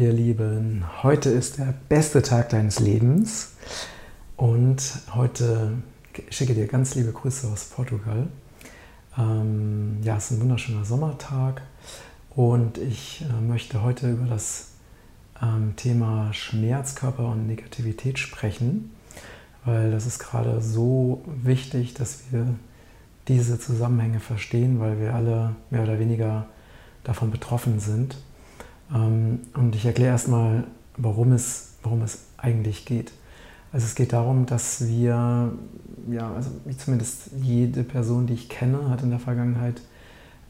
Ihr Lieben, heute ist der beste Tag deines Lebens und heute schicke dir ganz liebe Grüße aus Portugal. Ähm, ja, es ist ein wunderschöner Sommertag und ich äh, möchte heute über das ähm, Thema Schmerzkörper und Negativität sprechen, weil das ist gerade so wichtig, dass wir diese Zusammenhänge verstehen, weil wir alle mehr oder weniger davon betroffen sind. Ähm, und ich erkläre erstmal, warum es, worum es eigentlich geht. Also es geht darum, dass wir, ja, also zumindest jede Person, die ich kenne, hat in der Vergangenheit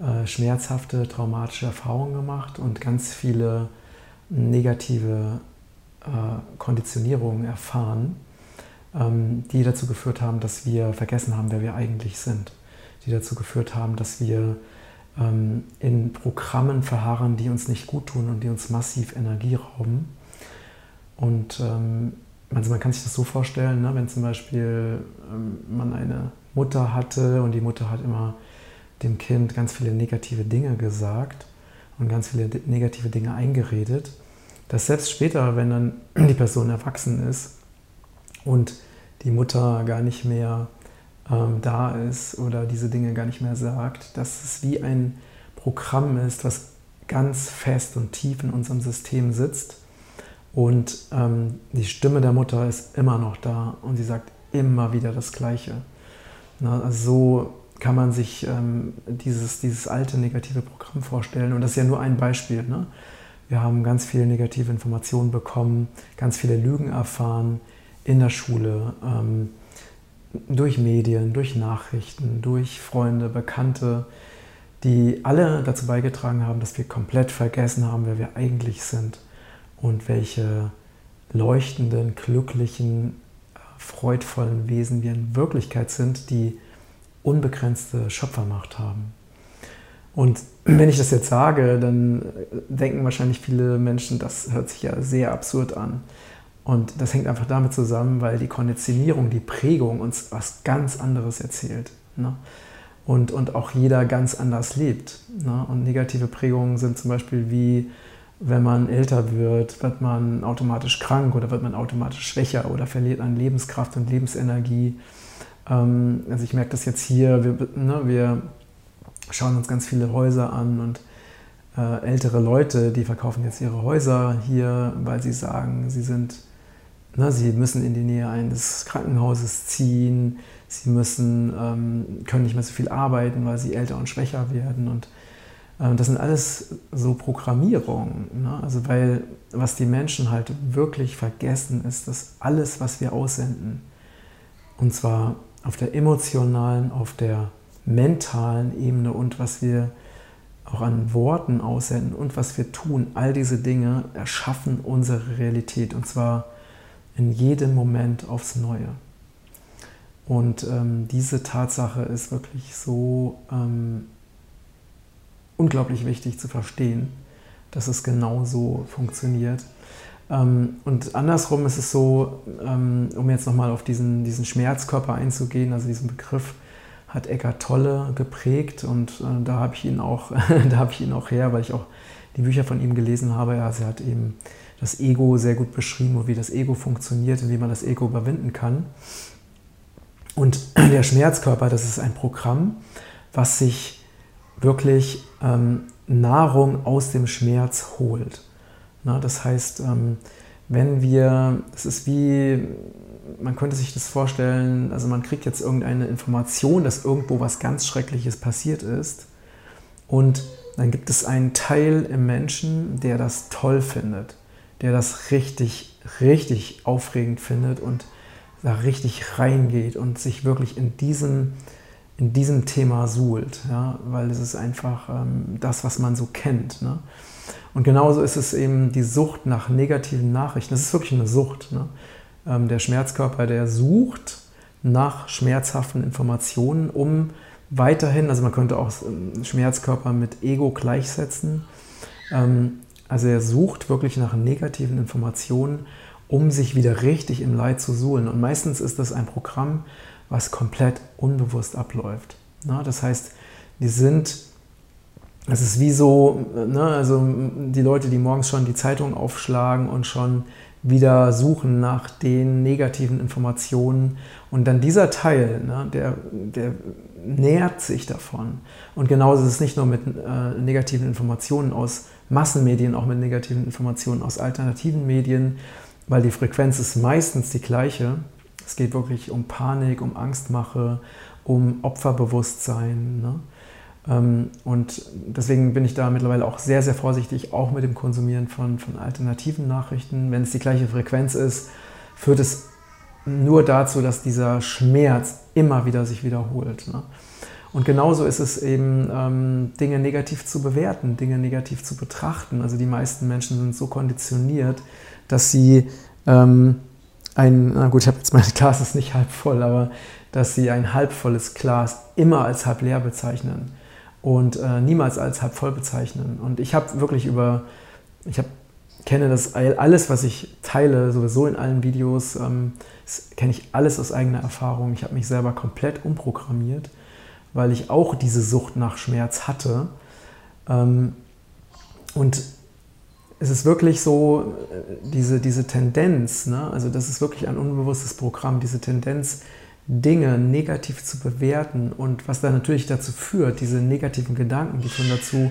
äh, schmerzhafte, traumatische Erfahrungen gemacht und ganz viele negative äh, Konditionierungen erfahren, ähm, die dazu geführt haben, dass wir vergessen haben, wer wir eigentlich sind. Die dazu geführt haben, dass wir ähm, in Programmen verharren, die uns nicht gut tun und die uns massiv Energie rauben. Und ähm, also man kann sich das so vorstellen, ne, wenn zum Beispiel ähm, man eine Mutter hatte und die Mutter hat immer dem Kind ganz viele negative Dinge gesagt und ganz viele negative Dinge eingeredet, dass selbst später, wenn dann die Person erwachsen ist und die Mutter gar nicht mehr ähm, da ist oder diese Dinge gar nicht mehr sagt, dass es wie ein Programm ist, was ganz fest und tief in unserem System sitzt. Und ähm, die Stimme der Mutter ist immer noch da und sie sagt immer wieder das Gleiche. Na, also so kann man sich ähm, dieses, dieses alte negative Programm vorstellen. Und das ist ja nur ein Beispiel. Ne? Wir haben ganz viele negative Informationen bekommen, ganz viele Lügen erfahren in der Schule. Ähm, durch Medien, durch Nachrichten, durch Freunde, Bekannte, die alle dazu beigetragen haben, dass wir komplett vergessen haben, wer wir eigentlich sind und welche leuchtenden, glücklichen, freudvollen Wesen wir in Wirklichkeit sind, die unbegrenzte Schöpfermacht haben. Und wenn ich das jetzt sage, dann denken wahrscheinlich viele Menschen, das hört sich ja sehr absurd an. Und das hängt einfach damit zusammen, weil die Konditionierung, die Prägung uns was ganz anderes erzählt. Ne? Und, und auch jeder ganz anders lebt. Ne? Und negative Prägungen sind zum Beispiel wie, wenn man älter wird, wird man automatisch krank oder wird man automatisch schwächer oder verliert an Lebenskraft und Lebensenergie. Ähm, also ich merke das jetzt hier, wir, ne, wir schauen uns ganz viele Häuser an und äh, ältere Leute, die verkaufen jetzt ihre Häuser hier, weil sie sagen, sie sind Ne, sie müssen in die Nähe eines Krankenhauses ziehen, sie müssen, ähm, können nicht mehr so viel arbeiten, weil sie älter und schwächer werden. Und äh, das sind alles so Programmierungen. Ne? Also weil was die Menschen halt wirklich vergessen, ist, dass alles, was wir aussenden, und zwar auf der emotionalen, auf der mentalen Ebene und was wir auch an Worten aussenden und was wir tun, all diese Dinge erschaffen unsere Realität. Und zwar in jedem Moment aufs Neue. Und ähm, diese Tatsache ist wirklich so ähm, unglaublich wichtig zu verstehen, dass es genau so funktioniert. Ähm, und andersrum ist es so, ähm, um jetzt nochmal auf diesen, diesen Schmerzkörper einzugehen, also diesen Begriff hat Eckart Tolle geprägt und äh, da habe ich ihn auch, da habe ich ihn auch her, weil ich auch die Bücher von ihm gelesen habe. Also er hat eben das Ego sehr gut beschrieben und wie das Ego funktioniert und wie man das Ego überwinden kann. Und der Schmerzkörper, das ist ein Programm, was sich wirklich ähm, Nahrung aus dem Schmerz holt. Na, das heißt, ähm, wenn wir, es ist wie, man könnte sich das vorstellen, also man kriegt jetzt irgendeine Information, dass irgendwo was ganz Schreckliches passiert ist und dann gibt es einen Teil im Menschen, der das toll findet der das richtig, richtig aufregend findet und da richtig reingeht und sich wirklich in diesem, in diesem Thema suhlt, ja? weil es ist einfach ähm, das, was man so kennt. Ne? Und genauso ist es eben die Sucht nach negativen Nachrichten. Das ist wirklich eine Sucht. Ne? Ähm, der Schmerzkörper, der sucht nach schmerzhaften Informationen, um weiterhin, also man könnte auch ähm, Schmerzkörper mit Ego gleichsetzen, ähm, also er sucht wirklich nach negativen Informationen, um sich wieder richtig im Leid zu suhlen. Und meistens ist das ein Programm, was komplett unbewusst abläuft. Das heißt, die sind es ist wie so, ne, also die Leute, die morgens schon die Zeitung aufschlagen und schon wieder suchen nach den negativen Informationen. Und dann dieser Teil, ne, der, der nährt sich davon. Und genauso ist es nicht nur mit äh, negativen Informationen aus Massenmedien, auch mit negativen Informationen aus alternativen Medien, weil die Frequenz ist meistens die gleiche. Es geht wirklich um Panik, um Angstmache, um Opferbewusstsein. Ne? Ähm, und deswegen bin ich da mittlerweile auch sehr, sehr vorsichtig, auch mit dem Konsumieren von, von alternativen Nachrichten. Wenn es die gleiche Frequenz ist, führt es nur dazu, dass dieser Schmerz immer wieder sich wiederholt. Ne? Und genauso ist es eben, ähm, Dinge negativ zu bewerten, Dinge negativ zu betrachten. Also die meisten Menschen sind so konditioniert, dass sie ähm, ein, na gut, ich habe jetzt mein Glas ist nicht halb voll, aber dass sie ein halbvolles Glas immer als halb leer bezeichnen und äh, niemals als halb voll bezeichnen. Und ich habe wirklich über, ich habe kenne das alles, was ich teile, sowieso in allen Videos, ähm, kenne ich alles aus eigener Erfahrung. Ich habe mich selber komplett umprogrammiert, weil ich auch diese Sucht nach Schmerz hatte. Ähm, und es ist wirklich so, äh, diese, diese Tendenz, ne? also das ist wirklich ein unbewusstes Programm, diese Tendenz, Dinge negativ zu bewerten und was dann natürlich dazu führt, diese negativen Gedanken, die führen dazu,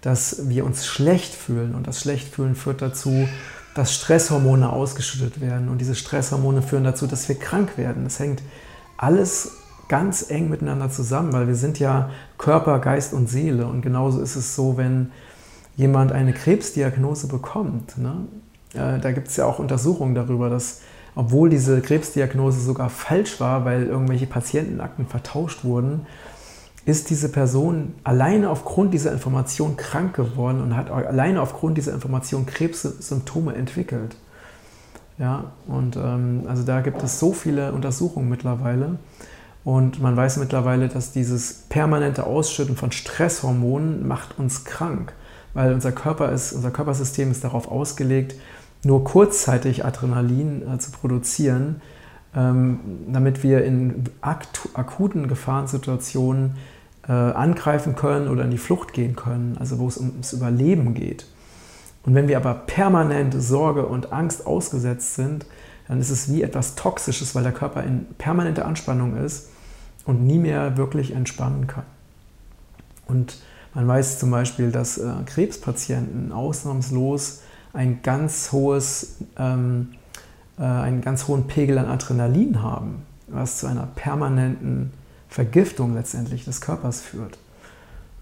dass wir uns schlecht fühlen und das Schlechtfühlen führt dazu, dass Stresshormone ausgeschüttet werden und diese Stresshormone führen dazu, dass wir krank werden. Das hängt alles ganz eng miteinander zusammen, weil wir sind ja Körper, Geist und Seele und genauso ist es so, wenn jemand eine Krebsdiagnose bekommt. Ne? Äh, da gibt es ja auch Untersuchungen darüber, dass obwohl diese Krebsdiagnose sogar falsch war, weil irgendwelche Patientenakten vertauscht wurden, ist diese Person alleine aufgrund dieser Information krank geworden und hat alleine aufgrund dieser Information Krebssymptome entwickelt. Ja, und ähm, also da gibt es so viele Untersuchungen mittlerweile. Und man weiß mittlerweile, dass dieses permanente Ausschütten von Stresshormonen macht uns krank, weil unser Körper ist, unser Körpersystem ist darauf ausgelegt, nur kurzzeitig Adrenalin äh, zu produzieren, ähm, damit wir in akuten Gefahrensituationen äh, angreifen können oder in die Flucht gehen können, also wo es ums Überleben geht. Und wenn wir aber permanent Sorge und Angst ausgesetzt sind, dann ist es wie etwas Toxisches, weil der Körper in permanenter Anspannung ist und nie mehr wirklich entspannen kann. Und man weiß zum Beispiel, dass äh, Krebspatienten ausnahmslos ein ganz hohes, ähm, äh, einen ganz hohen Pegel an Adrenalin haben, was zu einer permanenten Vergiftung letztendlich des Körpers führt.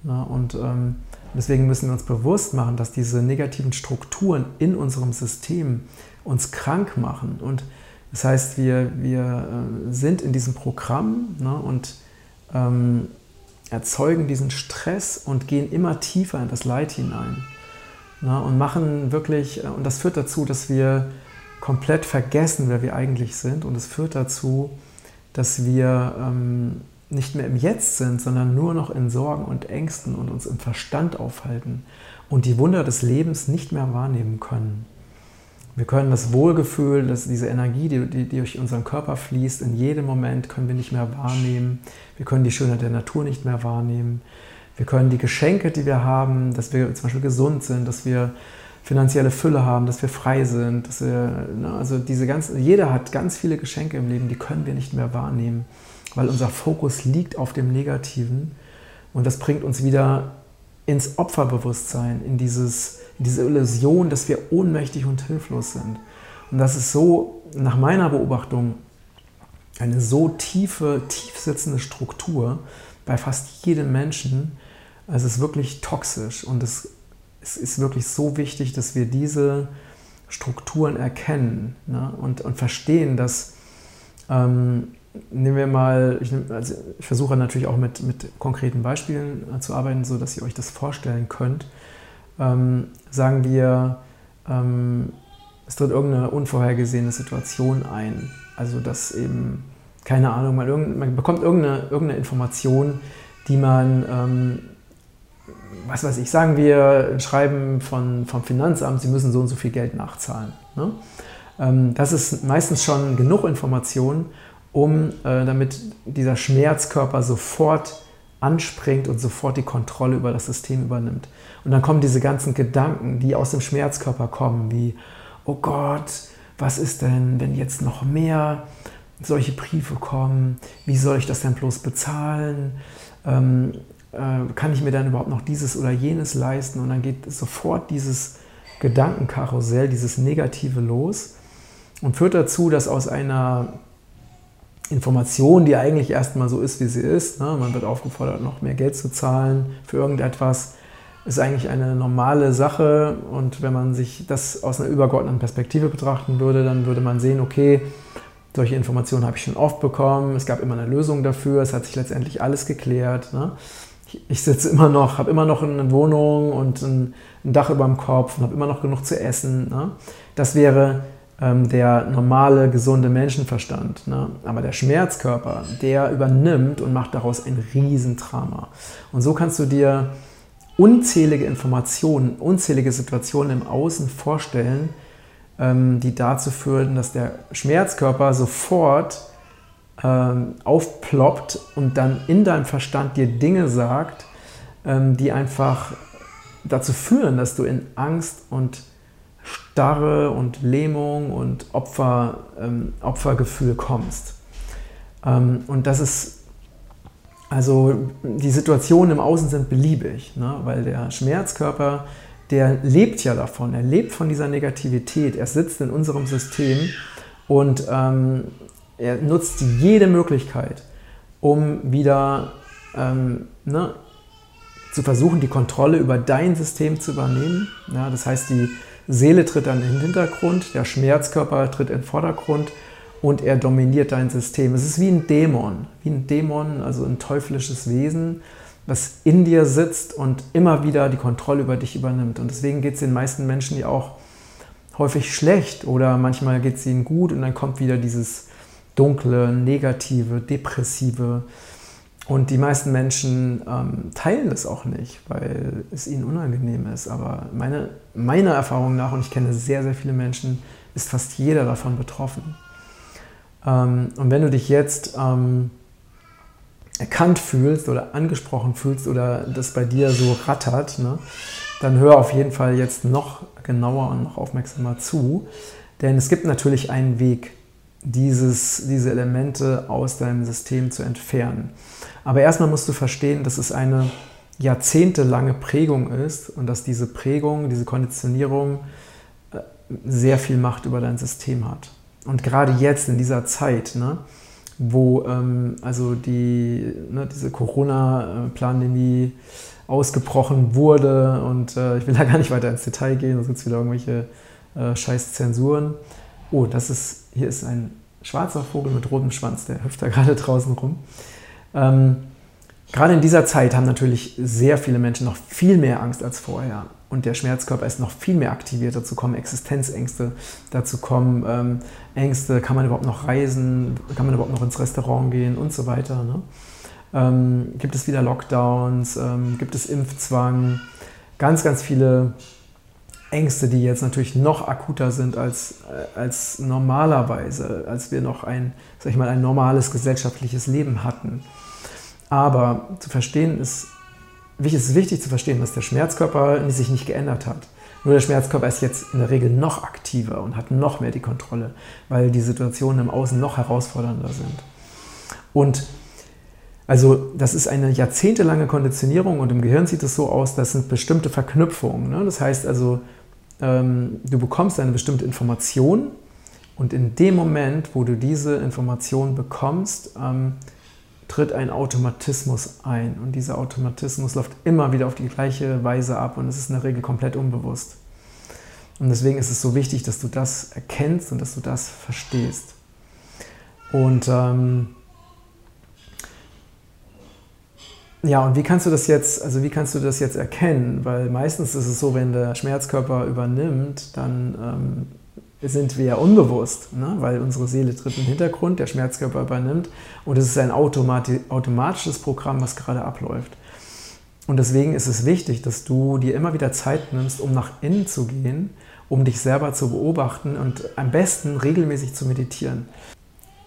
Ja, und ähm, deswegen müssen wir uns bewusst machen, dass diese negativen Strukturen in unserem System uns krank machen. Und das heißt, wir, wir äh, sind in diesem Programm ne, und ähm, erzeugen diesen Stress und gehen immer tiefer in das Leid hinein. Na, und machen wirklich, äh, und das führt dazu, dass wir komplett vergessen, wer wir eigentlich sind. Und es führt dazu, dass wir ähm, nicht mehr im Jetzt sind, sondern nur noch in Sorgen und Ängsten und uns im Verstand aufhalten und die Wunder des Lebens nicht mehr wahrnehmen können. Wir können das Wohlgefühl, dass diese Energie, die, die, die durch unseren Körper fließt, in jedem Moment können wir nicht mehr wahrnehmen. Wir können die Schönheit der Natur nicht mehr wahrnehmen. Wir können die Geschenke, die wir haben, dass wir zum Beispiel gesund sind, dass wir finanzielle Fülle haben, dass wir frei sind, dass wir, ne, also diese ganzen, jeder hat ganz viele Geschenke im Leben, die können wir nicht mehr wahrnehmen, weil unser Fokus liegt auf dem Negativen und das bringt uns wieder ins Opferbewusstsein, in, dieses, in diese Illusion, dass wir ohnmächtig und hilflos sind. Und das ist so, nach meiner Beobachtung, eine so tiefe, tief sitzende Struktur bei fast jedem Menschen, es ist wirklich toxisch und es, es ist wirklich so wichtig, dass wir diese Strukturen erkennen ne? und, und verstehen, dass, ähm, nehmen wir mal, ich, also ich, versuche natürlich auch mit, mit konkreten Beispielen äh, zu arbeiten, sodass ihr euch das vorstellen könnt. Ähm, sagen wir, ähm, es tritt irgendeine unvorhergesehene Situation ein, also dass eben, keine Ahnung, man, man bekommt irgendeine, irgendeine Information, die man ähm, was weiß ich, sagen wir ein Schreiben von, vom Finanzamt, Sie müssen so und so viel Geld nachzahlen. Ne? Ähm, das ist meistens schon genug Information, um äh, damit dieser Schmerzkörper sofort anspringt und sofort die Kontrolle über das System übernimmt. Und dann kommen diese ganzen Gedanken, die aus dem Schmerzkörper kommen, wie, oh Gott, was ist denn, wenn jetzt noch mehr solche Briefe kommen? Wie soll ich das denn bloß bezahlen? Ähm, äh, kann ich mir dann überhaupt noch dieses oder jenes leisten? Und dann geht sofort dieses Gedankenkarussell, dieses Negative los und führt dazu, dass aus einer Information, die eigentlich erstmal so ist, wie sie ist, ne, man wird aufgefordert, noch mehr Geld zu zahlen für irgendetwas, ist eigentlich eine normale Sache. Und wenn man sich das aus einer übergeordneten Perspektive betrachten würde, dann würde man sehen, okay, solche Informationen habe ich schon oft bekommen, es gab immer eine Lösung dafür, es hat sich letztendlich alles geklärt. Ne? Ich sitze immer noch, habe immer noch eine Wohnung und ein, ein Dach über dem Kopf und habe immer noch genug zu essen. Ne? Das wäre ähm, der normale, gesunde Menschenverstand. Ne? Aber der Schmerzkörper, der übernimmt und macht daraus ein Riesendrama. Und so kannst du dir unzählige Informationen, unzählige Situationen im Außen vorstellen, ähm, die dazu führen, dass der Schmerzkörper sofort ähm, aufploppt und dann in deinem Verstand dir Dinge sagt, ähm, die einfach dazu führen, dass du in Angst und Starre und Lähmung und Opfer, Opfergefühl kommst. und das ist also die Situationen im Außen sind beliebig, ne? weil der Schmerzkörper, der lebt ja davon, er lebt von dieser Negativität, er sitzt in unserem System und ähm, er nutzt jede Möglichkeit, um wieder ähm, ne, zu versuchen, die Kontrolle über dein System zu übernehmen. Ja, das heißt, die Seele tritt dann in den Hintergrund, der Schmerzkörper tritt in den Vordergrund und er dominiert dein System. Es ist wie ein Dämon, wie ein Dämon, also ein teuflisches Wesen, was in dir sitzt und immer wieder die Kontrolle über dich übernimmt. Und deswegen geht es den meisten Menschen ja auch häufig schlecht oder manchmal geht es ihnen gut und dann kommt wieder dieses dunkle, negative, depressive. Und die meisten Menschen ähm, teilen das auch nicht, weil es ihnen unangenehm ist. Aber meine, meiner Erfahrung nach, und ich kenne sehr, sehr viele Menschen, ist fast jeder davon betroffen. Ähm, und wenn du dich jetzt ähm, erkannt fühlst oder angesprochen fühlst oder das bei dir so rattert, ne, dann hör auf jeden Fall jetzt noch genauer und noch aufmerksamer zu. Denn es gibt natürlich einen Weg, dieses, diese Elemente aus deinem System zu entfernen. Aber erstmal musst du verstehen, dass es eine jahrzehntelange Prägung ist und dass diese Prägung, diese Konditionierung äh, sehr viel Macht über dein System hat. Und gerade jetzt in dieser Zeit, ne, wo ähm, also die, ne, diese Corona-Pandemie ausgebrochen wurde und äh, ich will da gar nicht weiter ins Detail gehen, sonst gibt es wieder irgendwelche äh, scheiß Zensuren. Oh, das ist, hier ist ein schwarzer Vogel mit rotem Schwanz, der hüpft da gerade draußen rum. Ähm, gerade in dieser Zeit haben natürlich sehr viele Menschen noch viel mehr Angst als vorher und der Schmerzkörper ist noch viel mehr aktiviert. Dazu kommen Existenzängste, dazu kommen ähm, Ängste, kann man überhaupt noch reisen, kann man überhaupt noch ins Restaurant gehen und so weiter. Ne? Ähm, gibt es wieder Lockdowns, ähm, gibt es Impfzwang, ganz, ganz viele Ängste, die jetzt natürlich noch akuter sind als, äh, als normalerweise, als wir noch ein, sag ich mal, ein normales gesellschaftliches Leben hatten. Aber zu verstehen ist es ist wichtig zu verstehen, dass der Schmerzkörper sich nicht geändert hat. Nur der Schmerzkörper ist jetzt in der Regel noch aktiver und hat noch mehr die Kontrolle, weil die Situationen im Außen noch herausfordernder sind. Und also das ist eine jahrzehntelange Konditionierung und im Gehirn sieht es so aus, das sind bestimmte Verknüpfungen. Ne? Das heißt also, ähm, du bekommst eine bestimmte Information und in dem Moment, wo du diese Information bekommst, ähm, tritt ein Automatismus ein. Und dieser Automatismus läuft immer wieder auf die gleiche Weise ab und es ist in der Regel komplett unbewusst. Und deswegen ist es so wichtig, dass du das erkennst und dass du das verstehst. Und ähm, ja, und wie kannst du das jetzt, also wie kannst du das jetzt erkennen? Weil meistens ist es so, wenn der Schmerzkörper übernimmt, dann ähm, sind wir ja unbewusst, ne? weil unsere Seele tritt im Hintergrund, der Schmerzkörper übernimmt und es ist ein automati automatisches Programm, was gerade abläuft. Und deswegen ist es wichtig, dass du dir immer wieder Zeit nimmst, um nach innen zu gehen, um dich selber zu beobachten und am besten regelmäßig zu meditieren.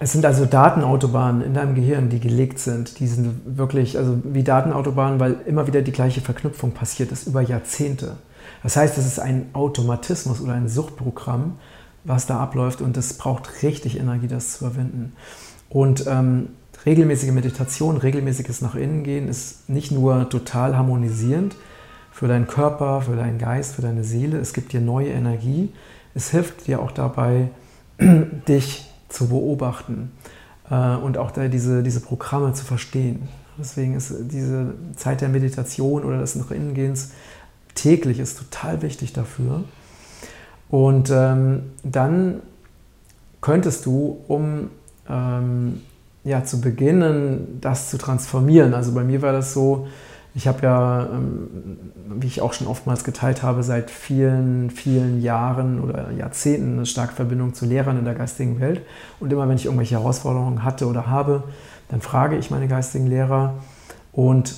Es sind also Datenautobahnen in deinem Gehirn, die gelegt sind. Die sind wirklich, also wie Datenautobahnen, weil immer wieder die gleiche Verknüpfung passiert ist über Jahrzehnte. Das heißt, es ist ein Automatismus oder ein Suchtprogramm, was da abläuft und es braucht richtig Energie, das zu überwinden. Und ähm, regelmäßige Meditation, regelmäßiges nach innen gehen ist nicht nur total harmonisierend für deinen Körper, für deinen Geist, für deine Seele. Es gibt dir neue Energie. Es hilft dir auch dabei, dich zu beobachten äh, und auch da diese, diese Programme zu verstehen. Deswegen ist diese Zeit der Meditation oder des nach innen gehens täglich ist total wichtig dafür. Und ähm, dann könntest du, um ähm, ja, zu beginnen, das zu transformieren. Also bei mir war das so, ich habe ja, ähm, wie ich auch schon oftmals geteilt habe, seit vielen, vielen Jahren oder Jahrzehnten eine starke Verbindung zu Lehrern in der geistigen Welt. Und immer wenn ich irgendwelche Herausforderungen hatte oder habe, dann frage ich meine geistigen Lehrer. Und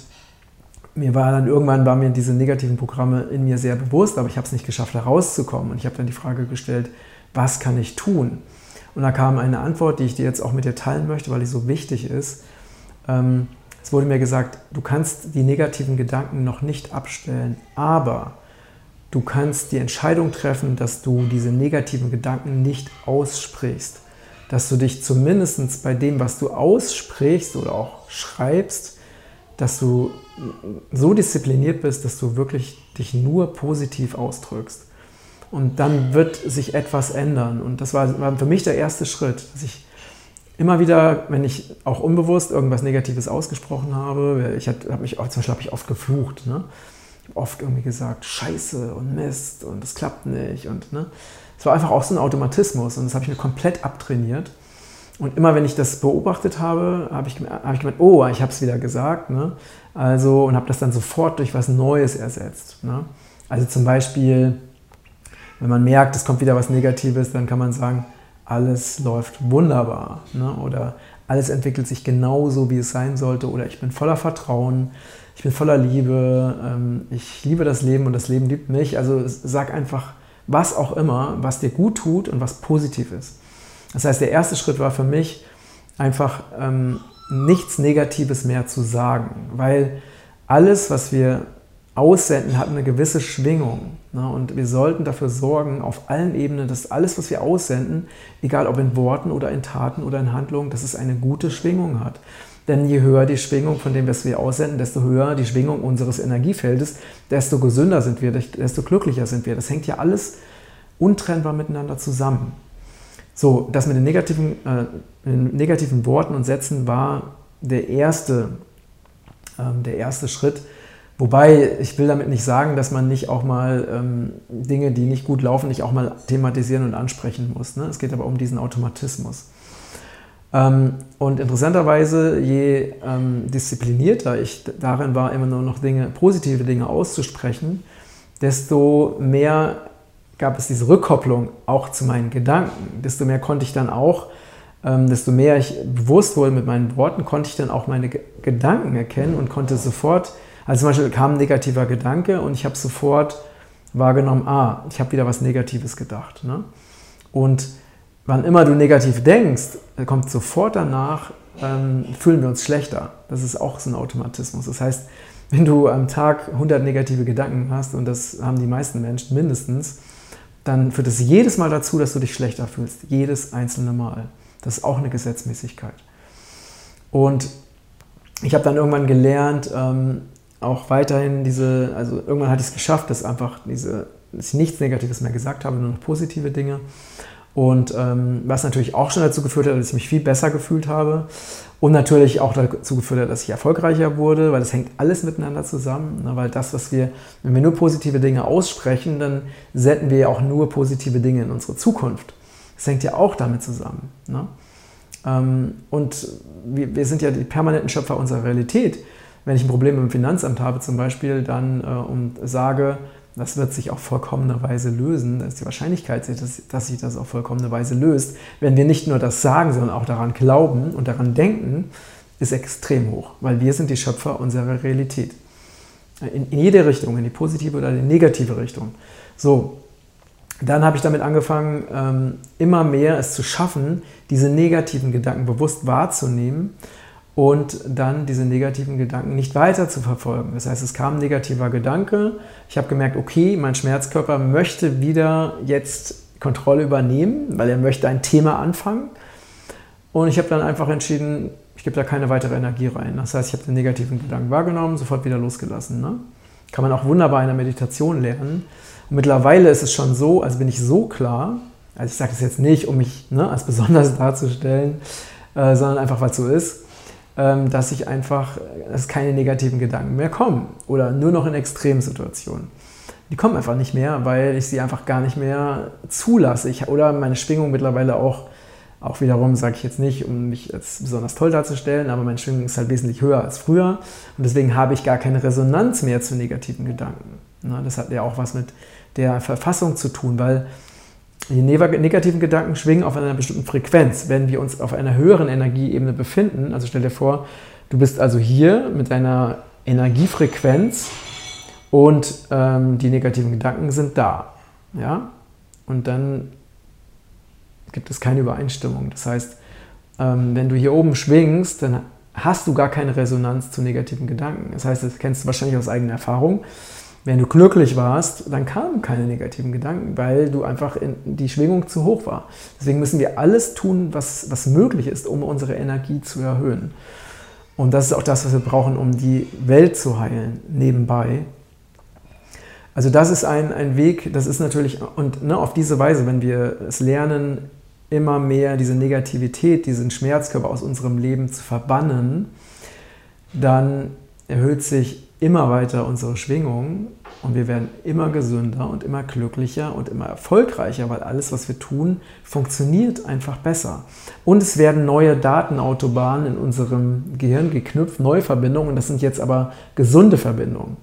mir war dann irgendwann, waren mir diese negativen Programme in mir sehr bewusst, aber ich habe es nicht geschafft, da rauszukommen. Und ich habe dann die Frage gestellt, was kann ich tun? Und da kam eine Antwort, die ich dir jetzt auch mit dir teilen möchte, weil die so wichtig ist. Ähm, es wurde mir gesagt, du kannst die negativen Gedanken noch nicht abstellen, aber du kannst die Entscheidung treffen, dass du diese negativen Gedanken nicht aussprichst. Dass du dich zumindest bei dem, was du aussprichst oder auch schreibst, dass du so diszipliniert bist, dass du wirklich dich nur positiv ausdrückst. Und dann wird sich etwas ändern. Und das war, war für mich der erste Schritt, dass ich immer wieder, wenn ich auch unbewusst irgendwas Negatives ausgesprochen habe, ich habe mich zum Beispiel habe ich oft geflucht, ne? Oft irgendwie gesagt, Scheiße und Mist und das klappt nicht und ne? Es war einfach auch so ein Automatismus und das habe ich mir komplett abtrainiert. Und immer wenn ich das beobachtet habe, habe ich, hab ich gemeint, oh, ich habe es wieder gesagt. Ne? Also, und habe das dann sofort durch was Neues ersetzt. Ne? Also zum Beispiel, wenn man merkt, es kommt wieder was Negatives, dann kann man sagen, alles läuft wunderbar ne? oder alles entwickelt sich genauso, wie es sein sollte oder ich bin voller Vertrauen, ich bin voller Liebe, ähm, ich liebe das Leben und das Leben liebt mich. Also sag einfach was auch immer, was dir gut tut und was positiv ist. Das heißt, der erste Schritt war für mich einfach ähm, nichts Negatives mehr zu sagen, weil alles, was wir aussenden, hat eine gewisse Schwingung. Ne? Und wir sollten dafür sorgen, auf allen Ebenen, dass alles, was wir aussenden, egal ob in Worten oder in Taten oder in Handlungen, dass es eine gute Schwingung hat. Denn je höher die Schwingung von dem, was wir aussenden, desto höher die Schwingung unseres Energiefeldes, desto gesünder sind wir, desto glücklicher sind wir. Das hängt ja alles untrennbar miteinander zusammen. So, das mit den negativen, äh, den negativen Worten und Sätzen war der erste, ähm, der erste Schritt, Wobei, ich will damit nicht sagen, dass man nicht auch mal ähm, Dinge, die nicht gut laufen, nicht auch mal thematisieren und ansprechen muss. Ne? Es geht aber um diesen Automatismus. Ähm, und interessanterweise, je ähm, disziplinierter ich darin war, immer nur noch Dinge, positive Dinge auszusprechen, desto mehr gab es diese Rückkopplung auch zu meinen Gedanken. Desto mehr konnte ich dann auch, ähm, desto mehr ich bewusst wurde mit meinen Worten, konnte ich dann auch meine G Gedanken erkennen und konnte sofort also zum Beispiel kam ein negativer Gedanke und ich habe sofort wahrgenommen, ah, ich habe wieder was Negatives gedacht. Ne? Und wann immer du negativ denkst, kommt sofort danach, ähm, fühlen wir uns schlechter. Das ist auch so ein Automatismus. Das heißt, wenn du am Tag 100 negative Gedanken hast, und das haben die meisten Menschen mindestens, dann führt es jedes Mal dazu, dass du dich schlechter fühlst. Jedes einzelne Mal. Das ist auch eine Gesetzmäßigkeit. Und ich habe dann irgendwann gelernt, ähm, auch weiterhin diese, also irgendwann hatte ich es geschafft, dass einfach diese, dass ich nichts Negatives mehr gesagt habe, nur noch positive Dinge. Und ähm, was natürlich auch schon dazu geführt hat, dass ich mich viel besser gefühlt habe. Und natürlich auch dazu geführt hat, dass ich erfolgreicher wurde, weil das hängt alles miteinander zusammen. Ne? Weil das, was wir, wenn wir nur positive Dinge aussprechen, dann senden wir ja auch nur positive Dinge in unsere Zukunft. Das hängt ja auch damit zusammen. Ne? Ähm, und wir, wir sind ja die permanenten Schöpfer unserer Realität wenn ich ein Problem mit dem Finanzamt habe zum Beispiel, dann äh, und sage, das wird sich auf vollkommene Weise lösen, ist die Wahrscheinlichkeit, dass, dass sich das auf vollkommene Weise löst, wenn wir nicht nur das sagen, sondern auch daran glauben und daran denken, ist extrem hoch, weil wir sind die Schöpfer unserer Realität. In, in jede Richtung, in die positive oder die negative Richtung. So, dann habe ich damit angefangen, ähm, immer mehr es zu schaffen, diese negativen Gedanken bewusst wahrzunehmen und dann diese negativen Gedanken nicht weiter zu verfolgen. Das heißt, es kam ein negativer Gedanke. Ich habe gemerkt, okay, mein Schmerzkörper möchte wieder jetzt Kontrolle übernehmen, weil er möchte ein Thema anfangen. Und ich habe dann einfach entschieden, ich gebe da keine weitere Energie rein. Das heißt, ich habe den negativen Gedanken wahrgenommen, sofort wieder losgelassen. Ne? Kann man auch wunderbar in der Meditation lernen. Und mittlerweile ist es schon so, also bin ich so klar, also ich sage das jetzt nicht, um mich ne, als besonders darzustellen, äh, sondern einfach, weil es so ist, dass ich einfach, dass keine negativen Gedanken mehr kommen oder nur noch in Extremsituationen. Die kommen einfach nicht mehr, weil ich sie einfach gar nicht mehr zulasse. Ich, oder meine Schwingung mittlerweile auch, auch wiederum sage ich jetzt nicht, um mich als besonders toll darzustellen, aber meine Schwingung ist halt wesentlich höher als früher und deswegen habe ich gar keine Resonanz mehr zu negativen Gedanken. Das hat ja auch was mit der Verfassung zu tun, weil die negativen Gedanken schwingen auf einer bestimmten Frequenz. Wenn wir uns auf einer höheren Energieebene befinden, also stell dir vor, du bist also hier mit einer Energiefrequenz und ähm, die negativen Gedanken sind da. Ja? Und dann gibt es keine Übereinstimmung. Das heißt, ähm, wenn du hier oben schwingst, dann hast du gar keine Resonanz zu negativen Gedanken. Das heißt, das kennst du wahrscheinlich aus eigener Erfahrung wenn du glücklich warst, dann kamen keine negativen Gedanken, weil du einfach in, die Schwingung zu hoch war. Deswegen müssen wir alles tun, was, was möglich ist, um unsere Energie zu erhöhen. Und das ist auch das, was wir brauchen, um die Welt zu heilen, nebenbei. Also das ist ein, ein Weg, das ist natürlich, und ne, auf diese Weise, wenn wir es lernen, immer mehr diese Negativität, diesen Schmerzkörper aus unserem Leben zu verbannen, dann erhöht sich immer weiter unsere Schwingung und wir werden immer gesünder und immer glücklicher und immer erfolgreicher, weil alles, was wir tun, funktioniert einfach besser. Und es werden neue Datenautobahnen in unserem Gehirn geknüpft, neue Verbindungen, und das sind jetzt aber gesunde Verbindungen.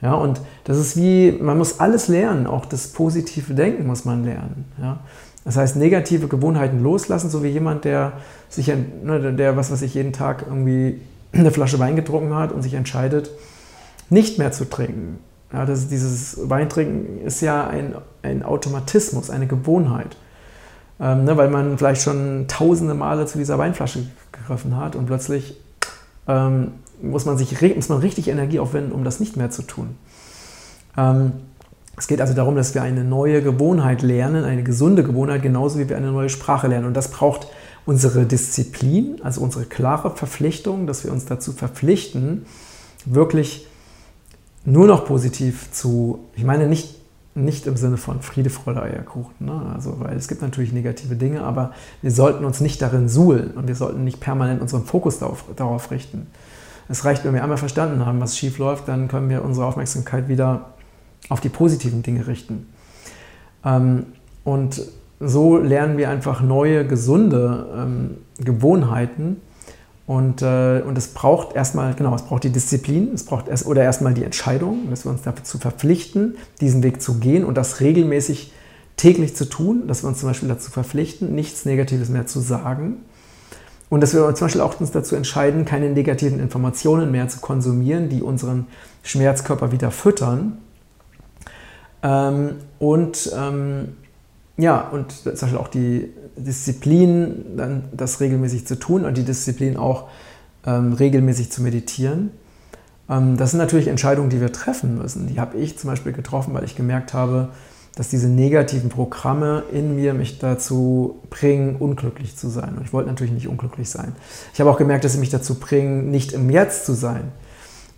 Ja, und das ist wie, man muss alles lernen, auch das positive Denken muss man lernen. Ja. Das heißt, negative Gewohnheiten loslassen, so wie jemand, der sich, ne, der, was weiß ich, jeden Tag irgendwie eine Flasche Wein getrunken hat und sich entscheidet, nicht mehr zu trinken. Ja, das, dieses Weintrinken ist ja ein, ein Automatismus, eine Gewohnheit. Ähm, ne, weil man vielleicht schon tausende Male zu dieser Weinflasche gegriffen hat und plötzlich ähm, muss, man sich, muss man richtig Energie aufwenden, um das nicht mehr zu tun. Ähm, es geht also darum, dass wir eine neue Gewohnheit lernen, eine gesunde Gewohnheit, genauso wie wir eine neue Sprache lernen. Und das braucht unsere Disziplin, also unsere klare Verpflichtung, dass wir uns dazu verpflichten, wirklich nur noch positiv zu, ich meine nicht, nicht im Sinne von Friede, Freude, Eierkuchen, ne? also, weil es gibt natürlich negative Dinge, aber wir sollten uns nicht darin suhlen und wir sollten nicht permanent unseren Fokus darauf, darauf richten. Es reicht, wenn wir einmal verstanden haben, was schief läuft, dann können wir unsere Aufmerksamkeit wieder auf die positiven Dinge richten. Ähm, und so lernen wir einfach neue, gesunde ähm, Gewohnheiten, und, äh, und es braucht erstmal, genau, es braucht die Disziplin, es braucht erst, oder erstmal die Entscheidung, dass wir uns dazu verpflichten, diesen Weg zu gehen und das regelmäßig täglich zu tun, dass wir uns zum Beispiel dazu verpflichten, nichts Negatives mehr zu sagen. Und dass wir zum Beispiel auch uns dazu entscheiden, keine negativen Informationen mehr zu konsumieren, die unseren Schmerzkörper wieder füttern. Ähm, und ähm, ja, und zum Beispiel auch die Disziplin, dann das regelmäßig zu tun und die Disziplin auch ähm, regelmäßig zu meditieren. Ähm, das sind natürlich Entscheidungen, die wir treffen müssen. Die habe ich zum Beispiel getroffen, weil ich gemerkt habe, dass diese negativen Programme in mir mich dazu bringen, unglücklich zu sein. Und ich wollte natürlich nicht unglücklich sein. Ich habe auch gemerkt, dass sie mich dazu bringen, nicht im Jetzt zu sein.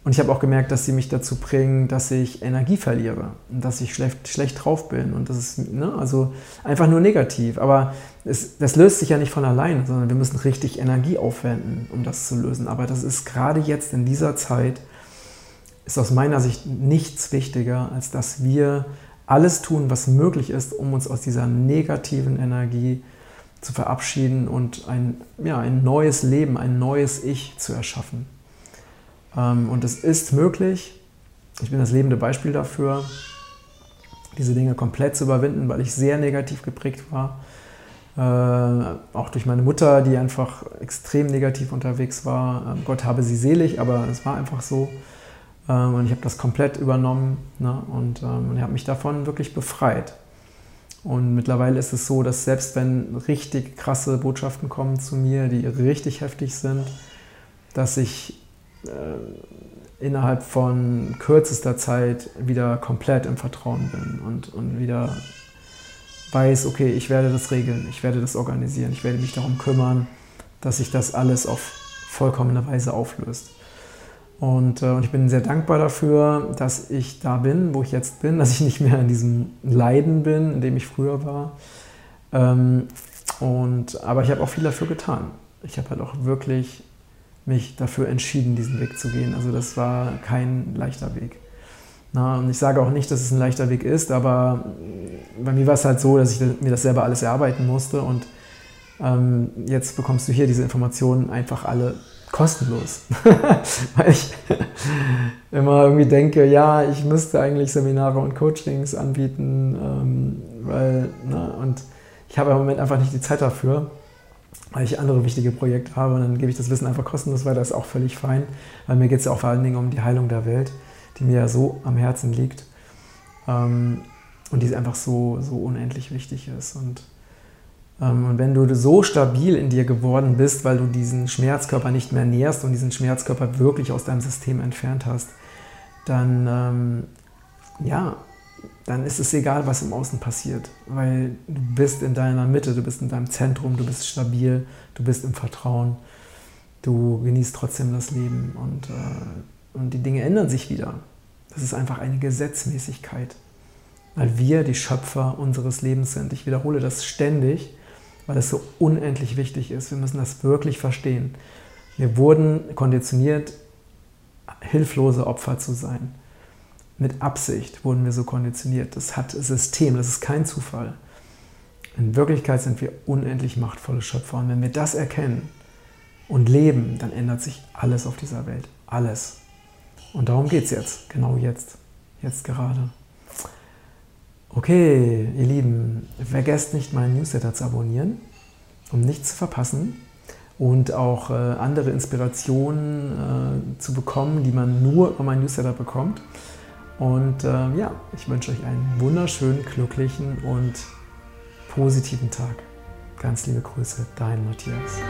Und ich habe auch gemerkt, dass sie mich dazu bringen, dass ich Energie verliere und dass ich schlecht, schlecht drauf bin. Und das ist ne, also einfach nur negativ. Aber es, das löst sich ja nicht von allein, sondern wir müssen richtig Energie aufwenden, um das zu lösen. Aber das ist gerade jetzt in dieser Zeit, ist aus meiner Sicht nichts wichtiger, als dass wir alles tun, was möglich ist, um uns aus dieser negativen Energie zu verabschieden und ein, ja, ein neues Leben, ein neues Ich zu erschaffen. Ähm, und es ist möglich, ich bin das lebende Beispiel dafür, diese Dinge komplett zu überwinden, weil ich sehr negativ geprägt war. Äh, auch durch meine Mutter, die einfach extrem negativ unterwegs war. Ähm, Gott habe sie selig, aber es war einfach so. Ähm, und ich habe das komplett übernommen ne? und, und ich habe mich davon wirklich befreit. Und mittlerweile ist es so, dass selbst wenn richtig krasse Botschaften kommen zu mir, die richtig heftig sind, dass ich innerhalb von kürzester Zeit wieder komplett im Vertrauen bin und, und wieder weiß, okay, ich werde das regeln, ich werde das organisieren, ich werde mich darum kümmern, dass sich das alles auf vollkommene Weise auflöst. Und, äh, und, ich bin sehr dankbar dafür, dass ich da bin, wo ich jetzt bin, dass ich nicht mehr in diesem Leiden bin, in dem ich früher war. Ähm, und, aber ich habe auch viel dafür getan. Ich habe halt auch wirklich mich dafür entschieden, diesen Weg zu gehen. Also das war kein leichter Weg. Na, und ich sage auch nicht, dass es ein leichter Weg ist, aber bei mir war es halt so, dass ich mir das selber alles erarbeiten musste und ähm, jetzt bekommst du hier diese Informationen einfach alle kostenlos. Weil ich immer irgendwie denke, ja, ich müsste eigentlich Seminare und Coachings anbieten, ähm, weil, ne, und ich habe im Moment einfach nicht die Zeit dafür weil ich andere wichtige Projekte habe und dann gebe ich das Wissen einfach kostenlos weiter, ist auch völlig fein, weil mir geht es ja auch vor allen Dingen um die Heilung der Welt, die mir ja so am Herzen liegt ähm, und die einfach so, so unendlich wichtig ist. Und, ähm, und wenn du so stabil in dir geworden bist, weil du diesen Schmerzkörper nicht mehr nährst und diesen Schmerzkörper wirklich aus deinem System entfernt hast, dann ähm, ja, dann ist es egal, was im Außen passiert, weil du bist in deiner Mitte, du bist in deinem Zentrum, du bist stabil, du bist im Vertrauen, du genießt trotzdem das Leben und, äh, und die Dinge ändern sich wieder. Das ist einfach eine Gesetzmäßigkeit, weil wir die Schöpfer unseres Lebens sind. Ich wiederhole das ständig, weil es so unendlich wichtig ist. Wir müssen das wirklich verstehen. Wir wurden konditioniert, hilflose Opfer zu sein mit Absicht wurden wir so konditioniert. Das hat System, das ist kein Zufall. In Wirklichkeit sind wir unendlich machtvolle Schöpfer. Und wenn wir das erkennen und leben, dann ändert sich alles auf dieser Welt. Alles. Und darum geht es jetzt. Genau jetzt. Jetzt gerade. Okay, ihr Lieben, vergesst nicht, meinen Newsletter zu abonnieren, um nichts zu verpassen und auch äh, andere Inspirationen äh, zu bekommen, die man nur über meinen Newsletter bekommt. Und äh, ja, ich wünsche euch einen wunderschönen, glücklichen und positiven Tag. Ganz liebe Grüße, dein Matthias.